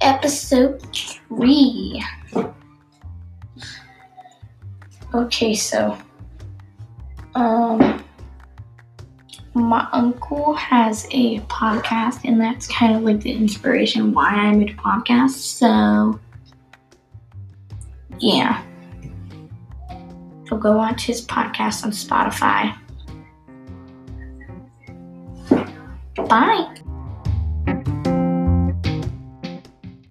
episode three. Okay, so um my uncle has a podcast and that's kind of like the inspiration why I made a podcast. So yeah. So go watch his podcast on Spotify. Bye.